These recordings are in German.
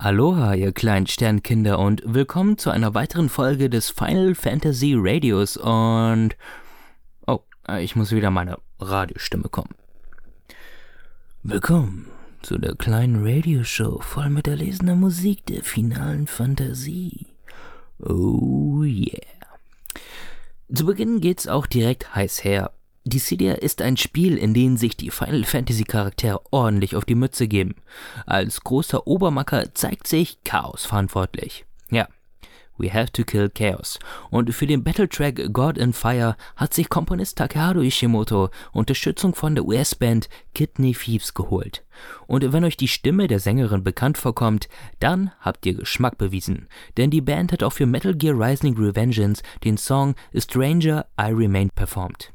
Aloha, ihr kleinen Sternkinder, und willkommen zu einer weiteren Folge des Final Fantasy Radios. Und. Oh, ich muss wieder meine Radiostimme kommen. Willkommen zu der kleinen Radioshow voll mit erlesener Musik der finalen Fantasie. Oh yeah. Zu Beginn geht's auch direkt heiß her. Dissidia ist ein Spiel, in dem sich die Final Fantasy Charaktere ordentlich auf die Mütze geben. Als großer Obermacker zeigt sich Chaos verantwortlich. Ja, We Have to Kill Chaos. Und für den Battletrack God in Fire hat sich Komponist Takeharu Ishimoto Unterstützung von der US-Band Kidney Thieves geholt. Und wenn euch die Stimme der Sängerin bekannt vorkommt, dann habt ihr Geschmack bewiesen. Denn die Band hat auch für Metal Gear Rising Revengeance den Song Stranger I Remain performt.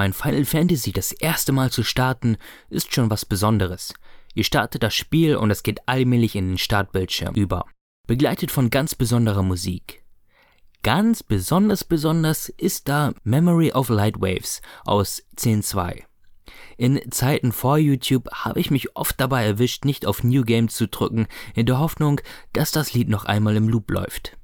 Ein Final Fantasy das erste Mal zu starten, ist schon was Besonderes. Ihr startet das Spiel und es geht allmählich in den Startbildschirm über, begleitet von ganz besonderer Musik. Ganz besonders besonders ist da Memory of Light Waves aus 10.2. In Zeiten vor YouTube habe ich mich oft dabei erwischt, nicht auf New Game zu drücken, in der Hoffnung, dass das Lied noch einmal im Loop läuft.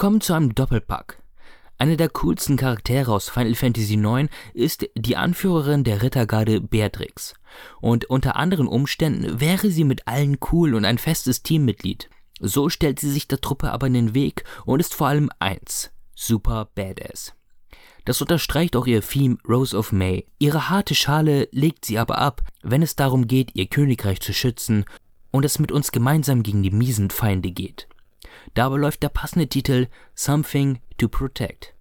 Wir kommen zu einem Doppelpack. Einer der coolsten Charaktere aus Final Fantasy IX ist die Anführerin der Rittergarde Beatrix. Und unter anderen Umständen wäre sie mit allen cool und ein festes Teammitglied. So stellt sie sich der Truppe aber in den Weg und ist vor allem eins: super badass. Das unterstreicht auch ihr Theme Rose of May. Ihre harte Schale legt sie aber ab, wenn es darum geht, ihr Königreich zu schützen und es mit uns gemeinsam gegen die miesen Feinde geht. Dabei läuft der passende Titel Something to Protect.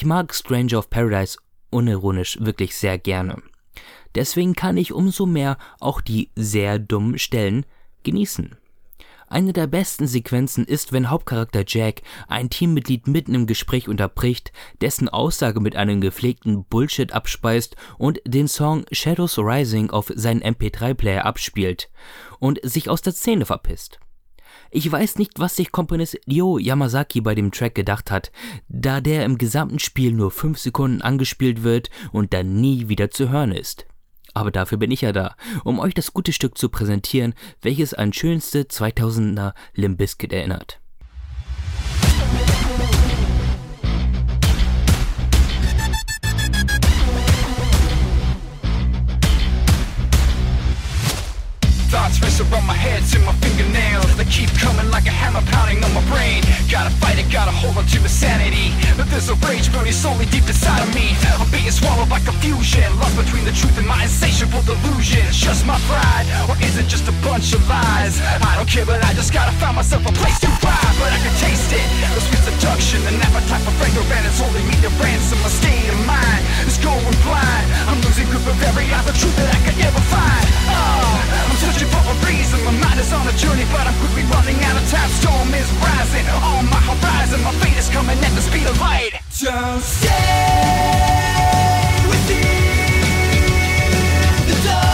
Ich mag Stranger of Paradise unironisch wirklich sehr gerne. Deswegen kann ich umso mehr auch die sehr dummen Stellen genießen. Eine der besten Sequenzen ist, wenn Hauptcharakter Jack ein Teammitglied mitten im Gespräch unterbricht, dessen Aussage mit einem gepflegten Bullshit abspeist und den Song Shadows Rising auf seinen MP3-Player abspielt und sich aus der Szene verpisst. Ich weiß nicht, was sich Komponist Ryo Yamazaki bei dem Track gedacht hat, da der im gesamten Spiel nur 5 Sekunden angespielt wird und dann nie wieder zu hören ist. Aber dafür bin ich ja da, um euch das gute Stück zu präsentieren, welches an schönste 2000er Limbiskit erinnert. Around my head to my fingernails. They keep coming like a hammer pounding on my brain. Gotta fight it, gotta hold on to my sanity But there's a rage burning slowly deep inside of me. I'm being swallowed by confusion Lost between the truth and my insatiable delusion. It's just my pride, or is it just a bunch of lies? I don't care but I just gotta find myself a place to ride But I can taste it, the sweet seduction An appetite for fragrant and it's holding me to ransom My state of mind. Is going blind. I'm losing grip of every other truth that I could ever find. Oh, I'm searching for a My mind is on a journey but I'm quickly running out of time. Storm is rising on my horizon. My fate is coming at the speed of light. Don't stay within the dark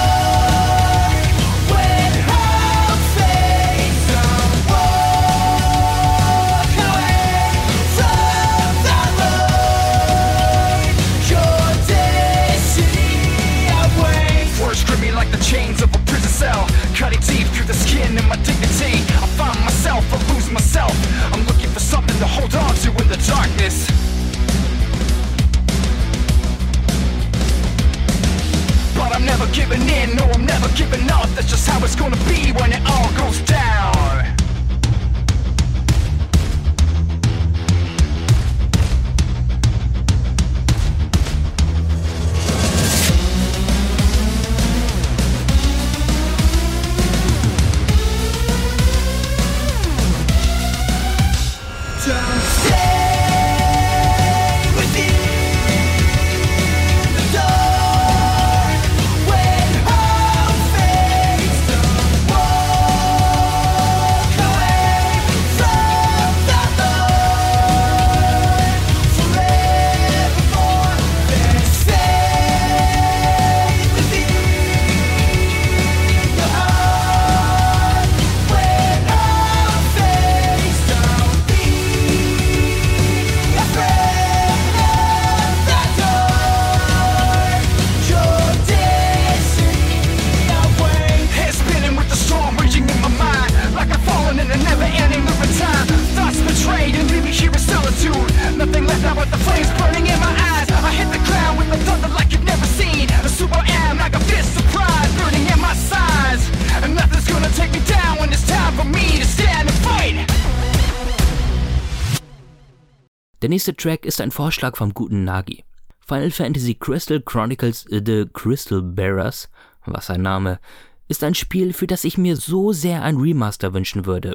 Der nächste Track ist ein Vorschlag vom guten Nagi. Final Fantasy Crystal Chronicles The Crystal Bearers, was ein Name, ist ein Spiel, für das ich mir so sehr ein Remaster wünschen würde.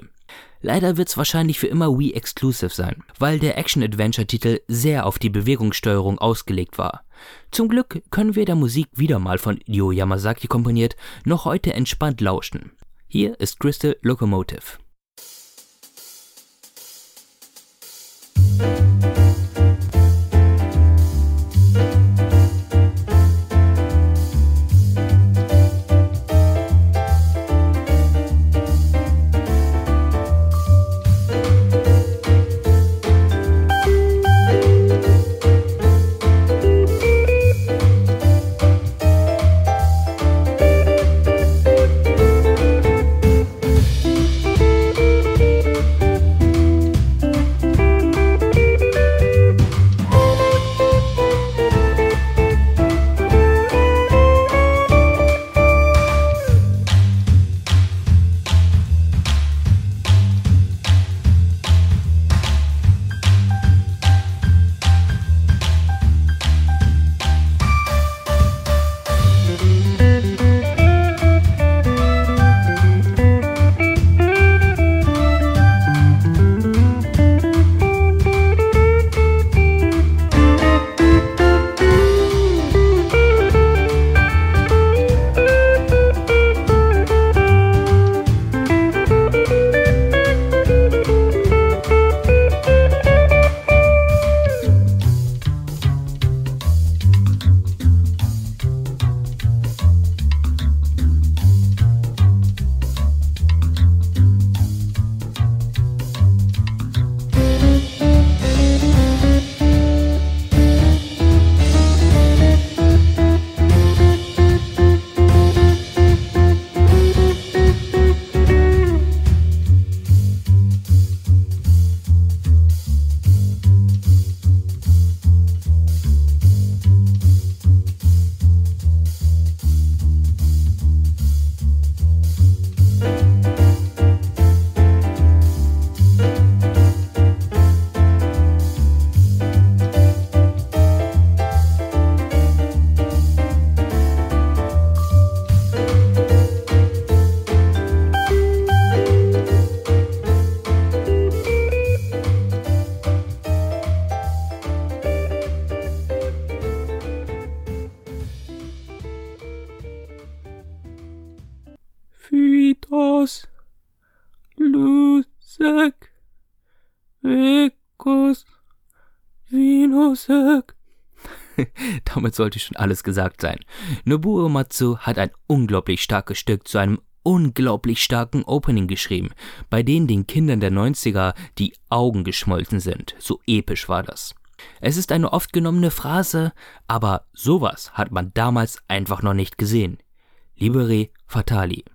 Leider wird's wahrscheinlich für immer Wii Exclusive sein, weil der Action-Adventure-Titel sehr auf die Bewegungssteuerung ausgelegt war. Zum Glück können wir der Musik wieder mal von Ryo Yamazaki komponiert noch heute entspannt lauschen. Hier ist Crystal Locomotive. Vinusek. Damit sollte schon alles gesagt sein. Nobuo Matsu hat ein unglaublich starkes Stück zu einem unglaublich starken Opening geschrieben, bei denen den Kindern der 90er die Augen geschmolzen sind. So episch war das. Es ist eine oft genommene Phrase, aber sowas hat man damals einfach noch nicht gesehen. Libere Fatali.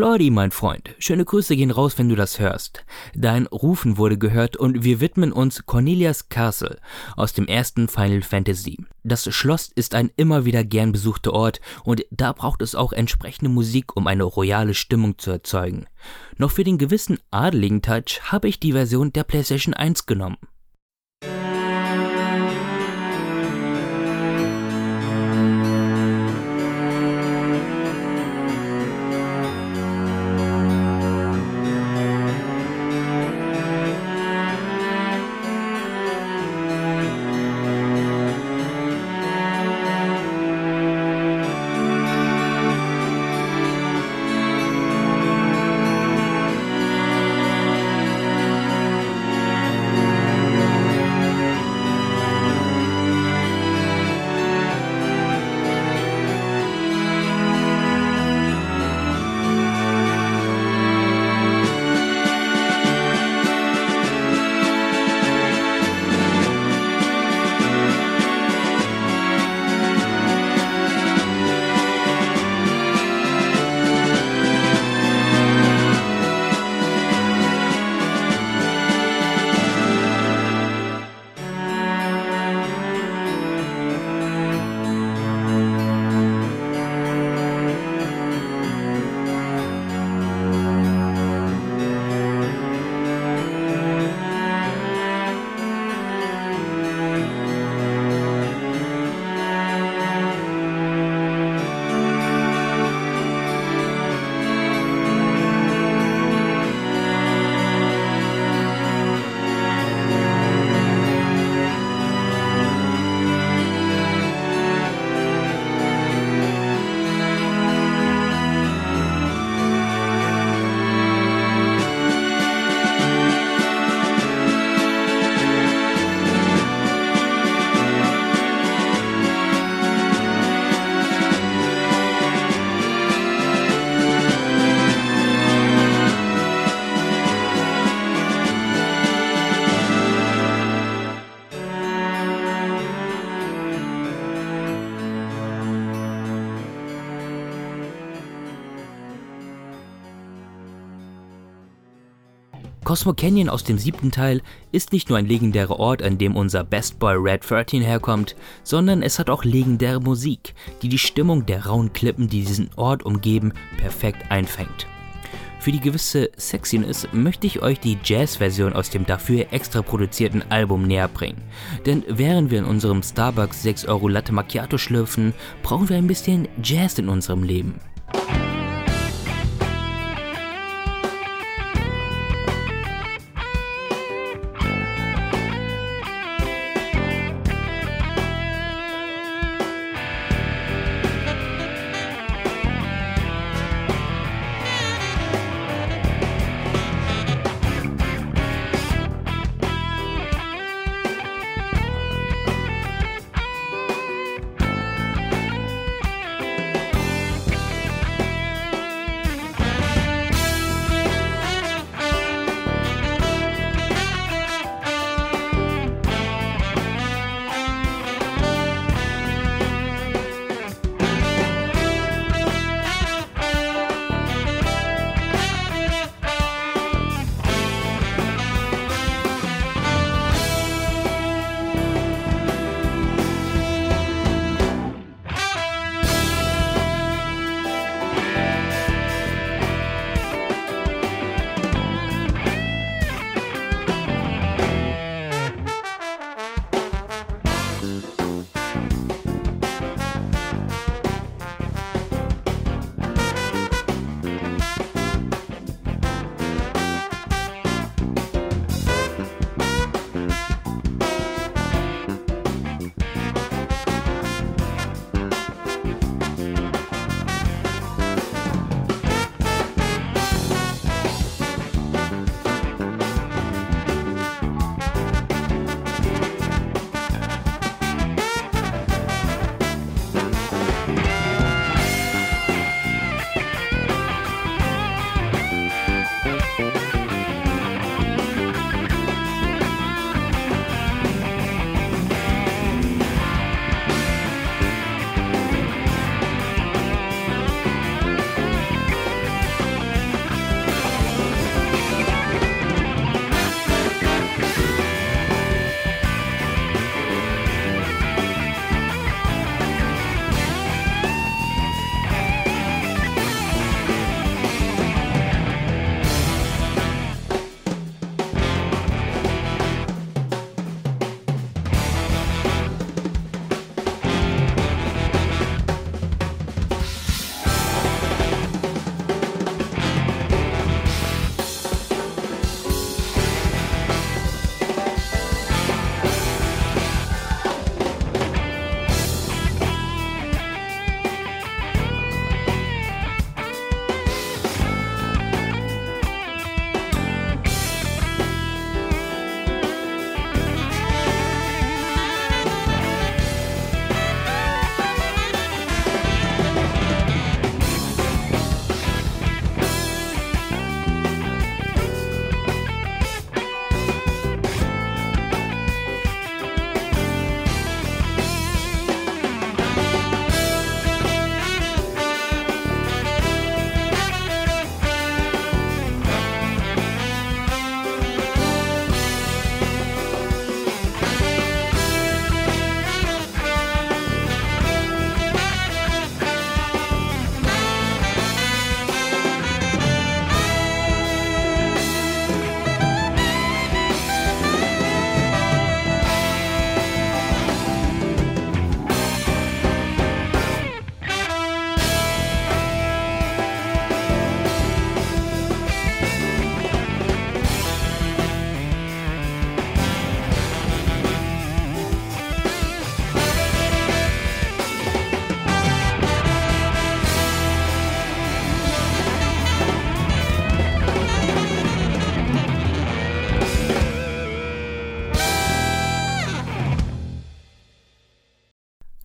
Claudi, mein Freund, schöne Grüße gehen raus, wenn du das hörst. Dein Rufen wurde gehört und wir widmen uns Cornelias Castle aus dem ersten Final Fantasy. Das Schloss ist ein immer wieder gern besuchter Ort und da braucht es auch entsprechende Musik, um eine royale Stimmung zu erzeugen. Noch für den gewissen adeligen Touch habe ich die Version der PlayStation 1 genommen. Cosmo Canyon aus dem siebten Teil ist nicht nur ein legendärer Ort, an dem unser Best Boy Red 13 herkommt, sondern es hat auch legendäre Musik, die die Stimmung der rauen Klippen, die diesen Ort umgeben, perfekt einfängt. Für die gewisse Sexiness möchte ich euch die Jazz-Version aus dem dafür extra produzierten Album näher bringen. Denn während wir in unserem Starbucks 6 Euro Latte Macchiato schlürfen, brauchen wir ein bisschen Jazz in unserem Leben.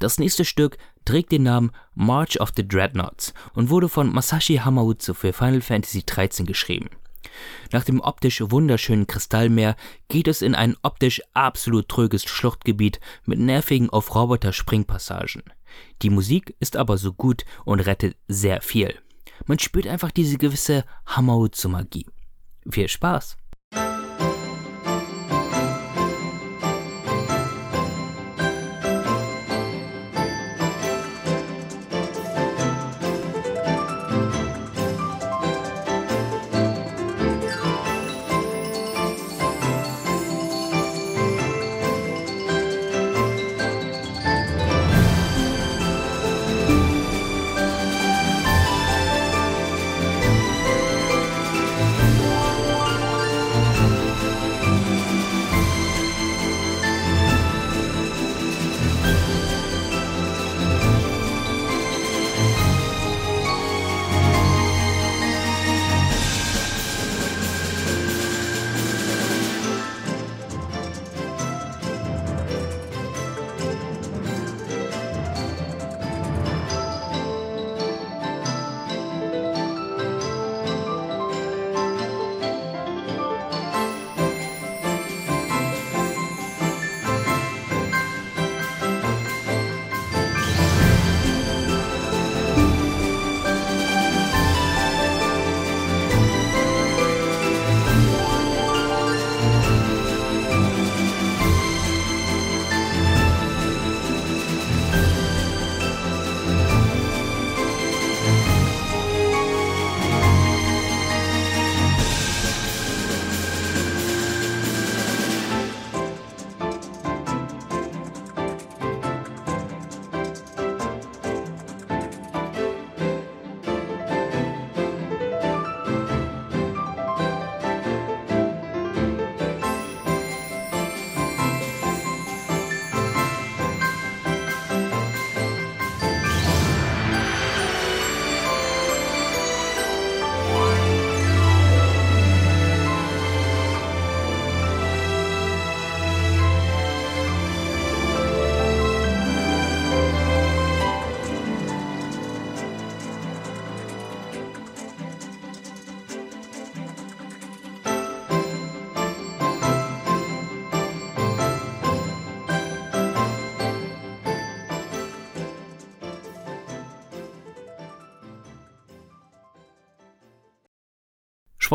Das nächste Stück trägt den Namen March of the Dreadnoughts und wurde von Masashi Hamauzu für Final Fantasy XIII geschrieben. Nach dem optisch wunderschönen Kristallmeer geht es in ein optisch absolut tröges Schluchtgebiet mit nervigen Auf-Roboter-Springpassagen. Die Musik ist aber so gut und rettet sehr viel. Man spürt einfach diese gewisse Hamauzu-Magie. Viel Spaß!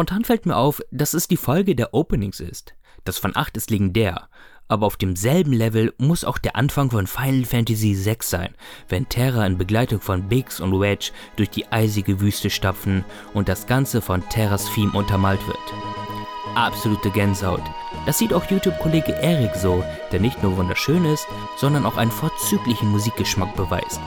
Spontan fällt mir auf, dass es die Folge der Openings ist. Das von 8 ist legendär, aber auf demselben Level muss auch der Anfang von Final Fantasy VI sein, wenn Terra in Begleitung von Biggs und Wedge durch die eisige Wüste stapfen und das Ganze von Terras Theme untermalt wird. Absolute Gänsehaut. Das sieht auch YouTube-Kollege Erik so, der nicht nur wunderschön ist, sondern auch einen vorzüglichen Musikgeschmack beweist.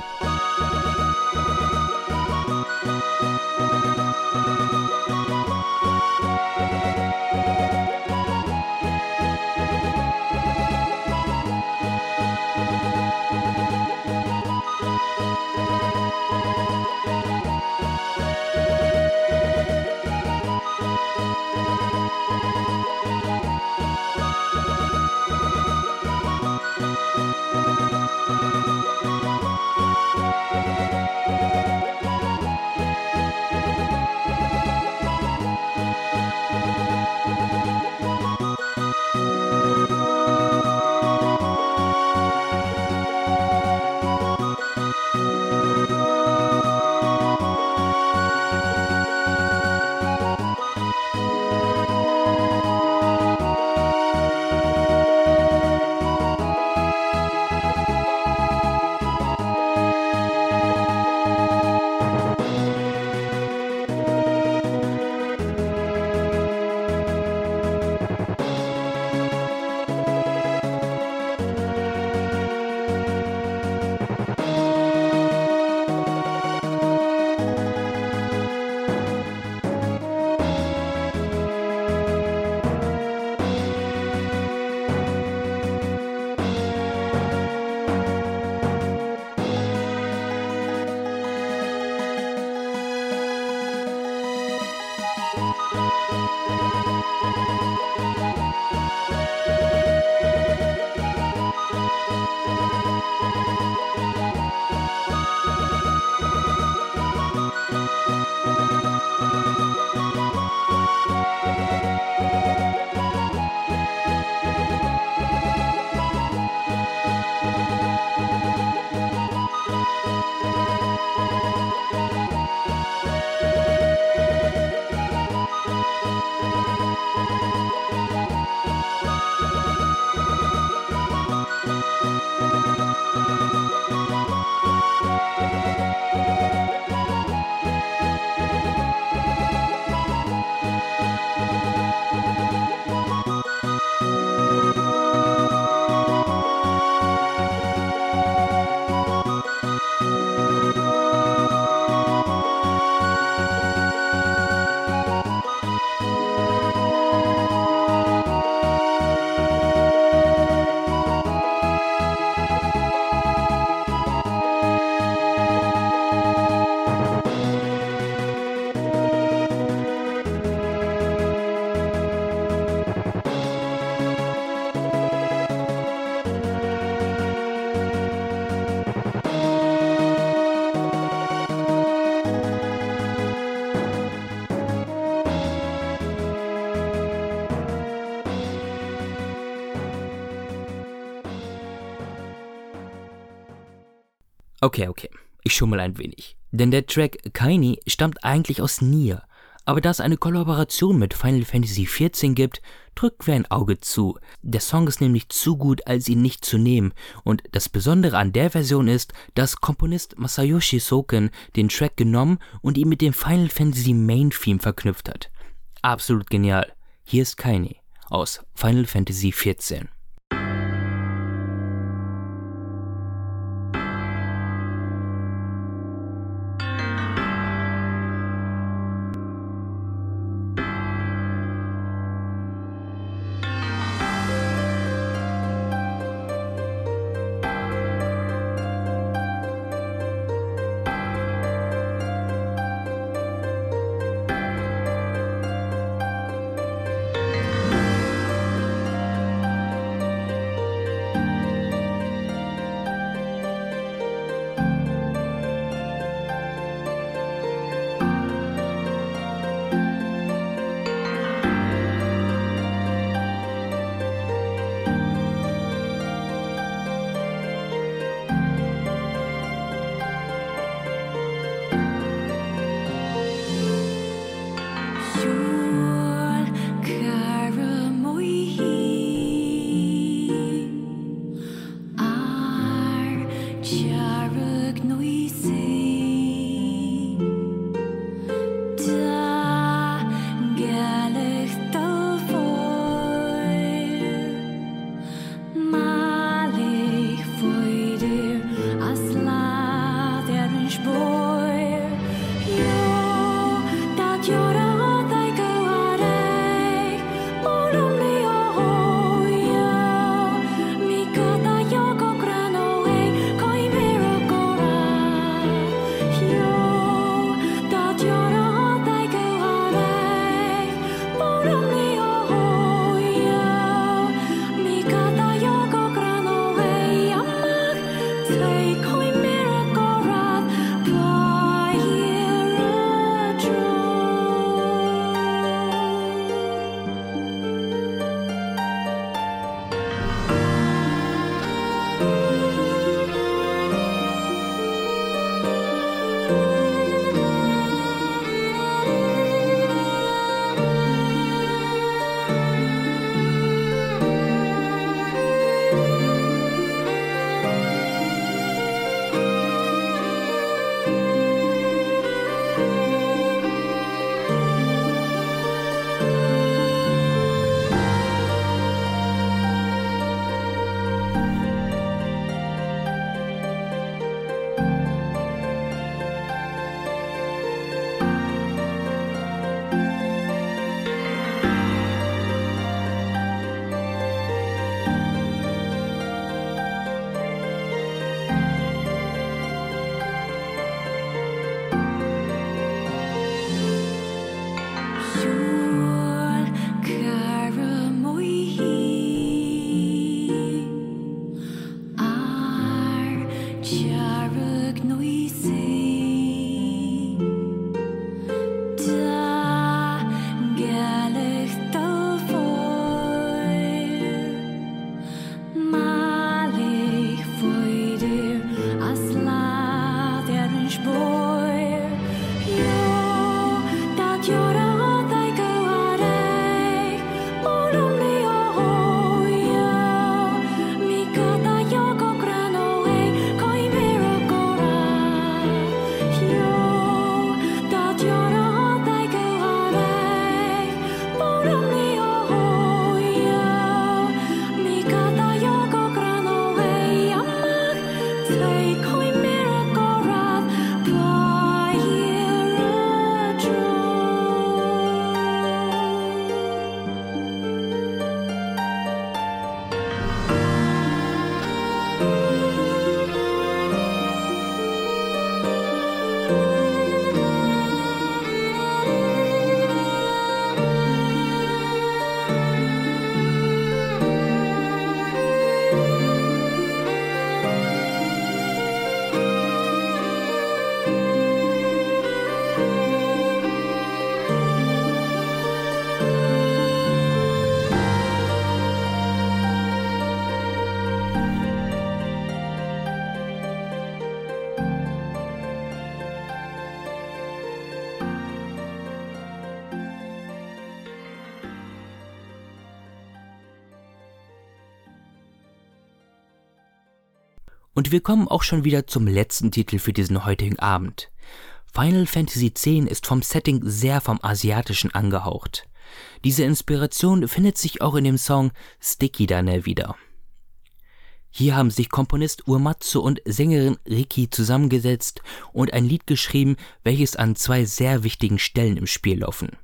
Okay, okay, ich schummel ein wenig. Denn der Track Kaini stammt eigentlich aus Nier. Aber da es eine Kollaboration mit Final Fantasy XIV gibt, drücken wir ein Auge zu. Der Song ist nämlich zu gut, als ihn nicht zu nehmen. Und das Besondere an der Version ist, dass Komponist Masayoshi Soken den Track genommen und ihn mit dem Final Fantasy Main Theme verknüpft hat. Absolut genial. Hier ist Kaini aus Final Fantasy XIV. Und wir kommen auch schon wieder zum letzten Titel für diesen heutigen Abend. Final Fantasy X ist vom Setting sehr vom Asiatischen angehaucht. Diese Inspiration findet sich auch in dem Song Sticky Dane wieder. Hier haben sich Komponist Uematsu und Sängerin Riki zusammengesetzt und ein Lied geschrieben, welches an zwei sehr wichtigen Stellen im Spiel laufen.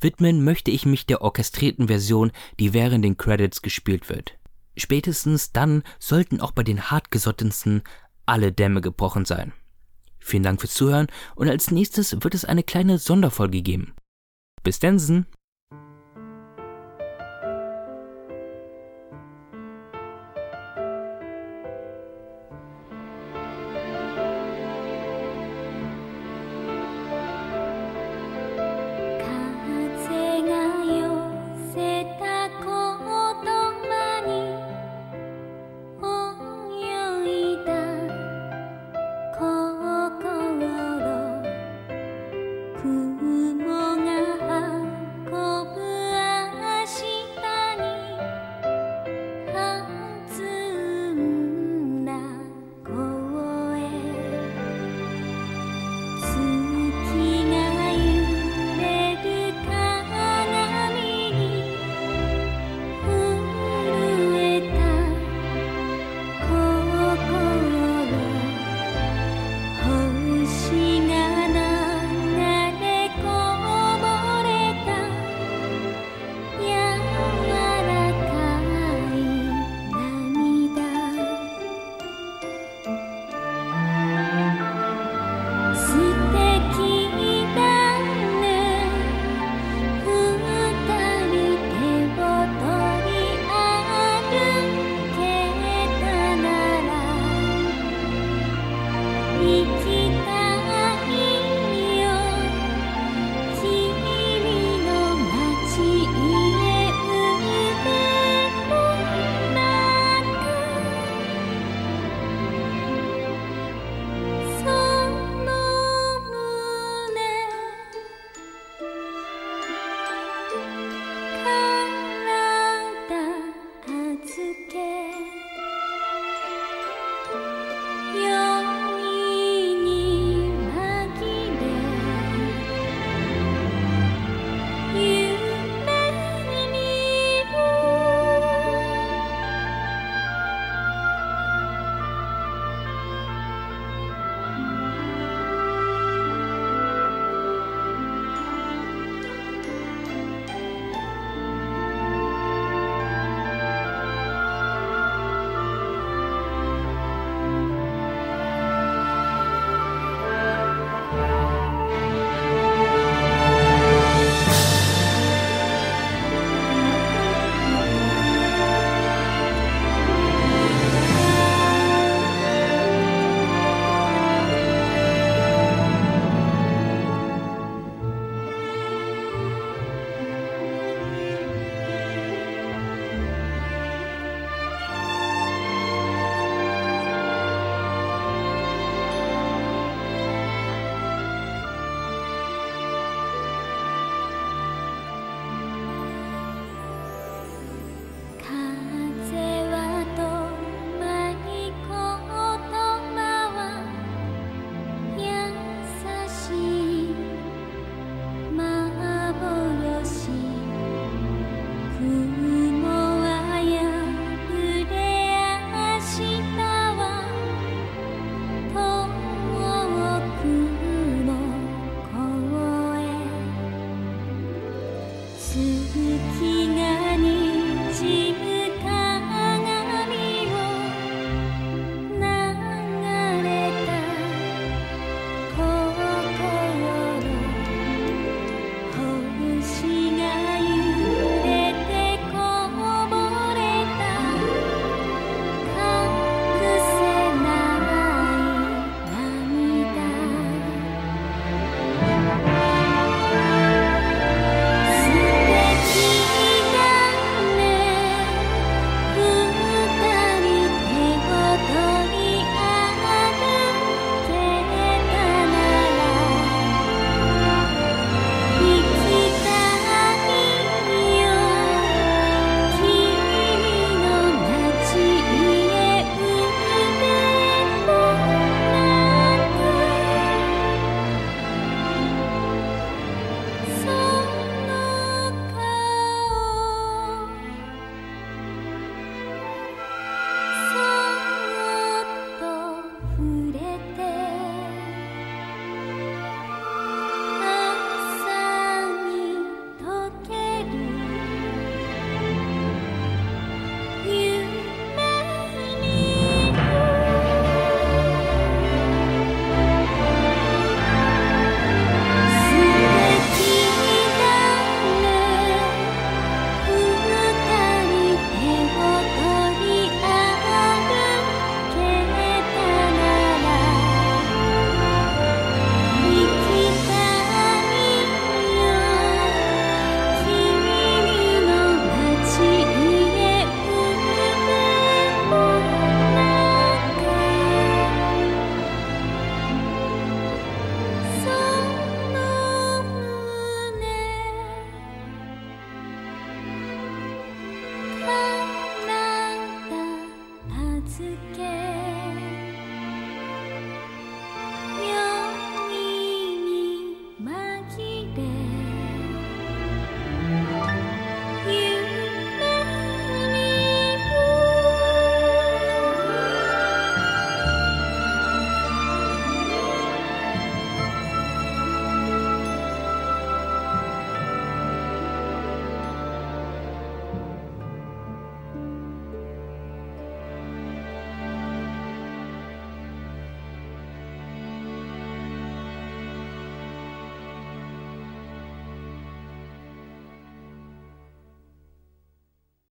Widmen möchte ich mich der orchestrierten Version, die während den Credits gespielt wird. Spätestens dann sollten auch bei den hartgesottensten alle Dämme gebrochen sein. Vielen Dank fürs Zuhören und als nächstes wird es eine kleine Sonderfolge geben. Bis Densen!